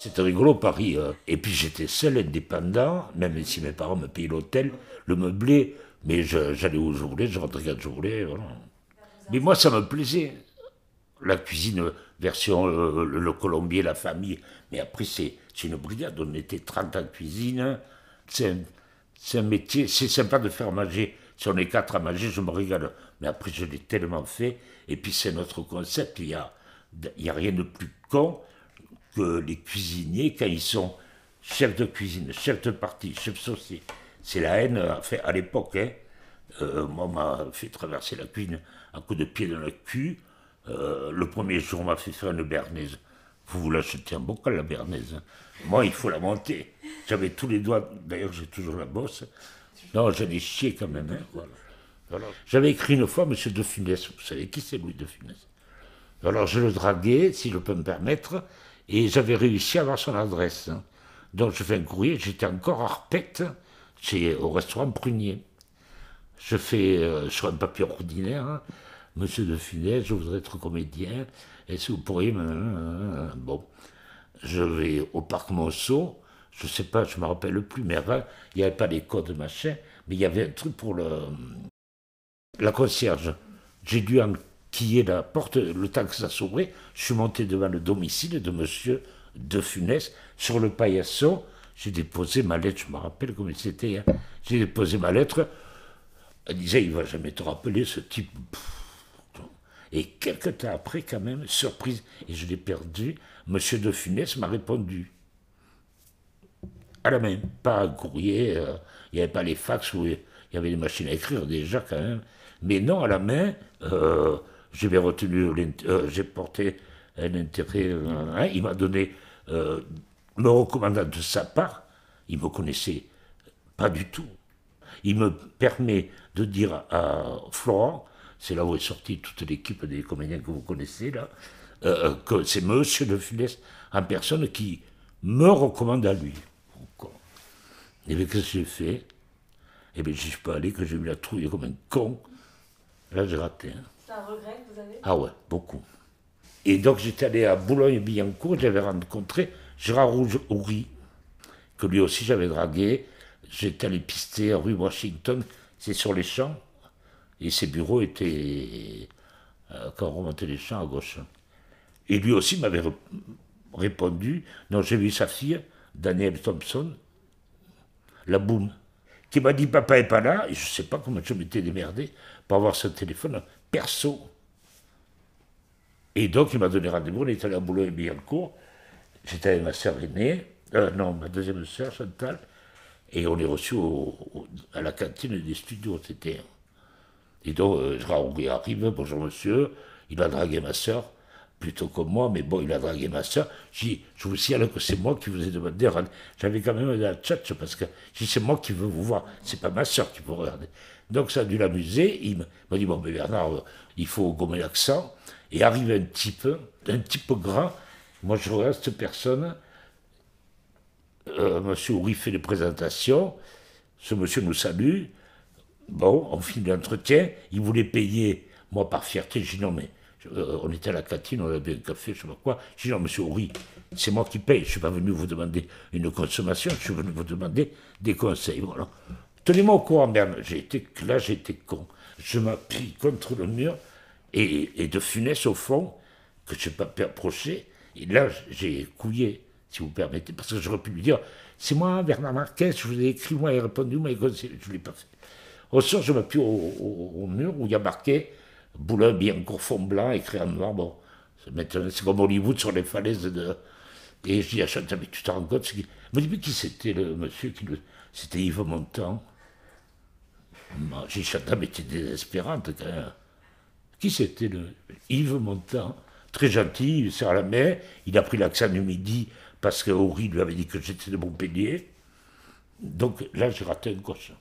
C'était rigolo Paris. euh. Et puis j'étais seul, indépendant, même si mes parents me payaient l'hôtel, le meublé, mais j'allais où je je rentrais quand je. Mais moi, ça me plaisait. La cuisine, version euh, le, colombier, la famille. Mais après, c'est une brigade. On était 30 en cuisine. C'est un, c'est un métier. C'est sympa de faire manger. Si on est quatre à manger, je me régale. Mais après, je l'ai tellement fait. Et puis, c'est notre concept. Il n'y a, y a rien de plus con que les cuisiniers, quand ils sont chefs de cuisine, chefs de partie, chefs sauciers. C'est la haine, fait, à l'époque. Hein. Euh, moi, on m'a fait traverser la cuisine un coup de pied dans le cul. Euh, le premier jour, on m'a fait faire une bernaise. Vous vous l'achetez un bocal, la bernaise. hein. Moi, il faut la monter. J'avais tous les doigts, d'ailleurs, j'ai toujours la bosse. Non, j'en ai chié quand même. hein, voilà. Voilà. J'avais écrit une fois Monsieur de Funès. Vous savez qui c'est, Louis de Funès? Alors je le draguais, si je peux me permettre, et j'avais réussi à avoir son adresse. Donc je fais un courrier, j'étais encore à Arpette, au restaurant Prunier. Je fais euh, sur un papier ordinaire, hein, Monsieur de Funès, je voudrais être comédien, est-ce que vous pourriez me... Bon, je vais au parc Monceau, je sais pas, je me rappelle plus, mais avant, il n'y avait pas les codes machin, mais il y avait un truc pour le, la concierge. J'ai dû enquiller la porte, le ça s'ouvrait, je suis monté devant le domicile de monsieur De Funès, sur le paillasson, j'ai déposé ma lettre, je me rappelle comme c'était, hein. j'ai déposé ma lettre, elle disait, il va jamais te rappeler ce type. Et quelques temps après, quand même, surprise, et je l'ai perdu, monsieur De Funès m'a répondu. À la main, pas un courrier, euh, il n'y avait pas les fax il y avait des machines à écrire déjà quand même. Mais non, à la main, euh, retenu, euh, j'ai porté un intérêt, euh, hein, il m'a donné, euh, me recommandant de sa part, il me connaissait pas du tout. Il me permet de dire à Florent, c'est là où est sortie toute l'équipe des comédiens que vous connaissez là, euh, que c'est Monsieur de Funès en personne qui me recommande à lui. Et bien qu'est-ce que j'ai fait? Eh bien j'y suis pas allé, que j'ai eu la trouille comme un con. Là j'ai raté. hein. Regret vous avez Ah ouais, beaucoup. Et donc j'étais allé à Boulogne-Billancourt, j'avais rencontré Gérard Rouge- Houry, que lui aussi j'avais dragué. J'étais allé pister à rue Washington, c'est sur les champs, et ses bureaux étaient euh, quand on remontait les champs à gauche. Et lui aussi m'avait répondu, non j'ai vu sa fille, Danielle Thompson, la boum, qui m'a dit papa est pas là, et je sais pas comment je m'étais démerdé pour avoir ce téléphone perso. Et donc, il m'a donné rendez-vous, on est allé à Boulogne-Billancourt. J'étais avec ma sœur aînée, euh, non, ma deuxième sœur, Chantal, et on est reçu à la cantine des studios, c'était. Et donc, euh, Houry arrive, bonjour monsieur, il a dragué ma sœur, plutôt que moi, mais bon, il a dragué ma sœur. J'ai dit, je vous signale que c'est moi qui vous ai demandé, j'avais quand même la tchatche, parce que dit, c'est moi qui veux vous voir, c'est pas ma sœur qui vous regarder. Donc ça a dû l'amuser, il m'a dit, bon, mais Bernard, euh, il faut gommer l'accent, et arrive un type, un type grand, moi je regarde cette personne, euh, monsieur Houry fait les présentations, ce monsieur nous salue, Bon, on finit l'entretien, il voulait payer, moi par fierté, j'ai dit non mais, on était à la cantine, on avait un café, je sais pas quoi, j'ai dit non monsieur Houry, c'est moi qui paye, je suis pas venu vous demander une consommation, je suis venu vous demander des conseils. Tenez-moi au courant, Bernard, j'ai là été con, je m'appuie contre le mur, et, de funès au fond, que je n'ai pas pu approcher, et là j'ai couillé, si vous permettez, parce que j'aurais pu lui dire, c'est moi, Bernard Marquez, je vous ai écrit, moi, il a répondu, moi, je ne l'ai pas fait. Au soir, je m'appuie au mur où il y a marqué Boulin, Biancourt, fond blanc, écrit en noir. Bon, c'est comme Hollywood sur les falaises de. Et je dis à Chantal, mais tu te rends compte qui... Me dit, mais qui c'était le monsieur qui le. C'était Yves Montand? J'ai dit, Chantal, mais tu es désespérante quand même. Qui c'était le. Yves Montand? Très gentil, il serre la main. Il a pris l'accent du midi parce que Horry lui avait dit que j'étais de Montpellier. Donc là, j'ai raté un coche.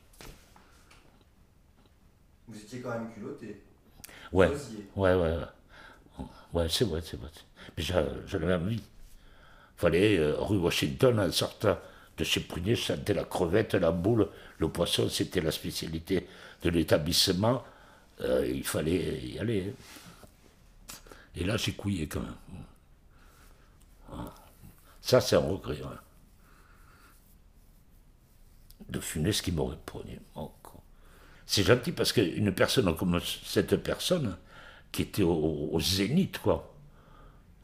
Vous étiez quand même culotté. Ouais, ouais, ouais. Ouais, c'est vrai, c'est vrai. Mais j'a- j'en avais envie. fallait, euh, rue Washington, en sortant de chez Prunier, je sentais la crevette, la boule, le poisson, c'était la spécialité de l'établissement. Euh, il fallait y aller. Et là, j'ai couillé quand même. Ça, c'est un regret. De Funès qui m'aurait quoi. C'est gentil parce qu'une personne comme cette personne, qui était au, zénith, quoi,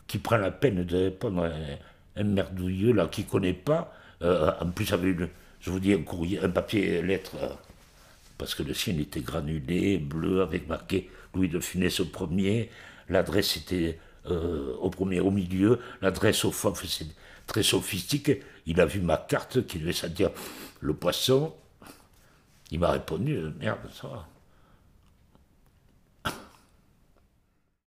qui prend la peine de répondre à un, merdouilleux là qui connaît pas, euh, en plus une, je vous dis un courrier, un papier lettre, euh, parce que le sien était granulé, bleu, avec marqué Louis de Funès au premier, l'adresse était euh, au premier au milieu, l'adresse au fond c'est très sophistique, il a vu ma carte qui devait dire le poisson, il m'a répondu, merde, ça va.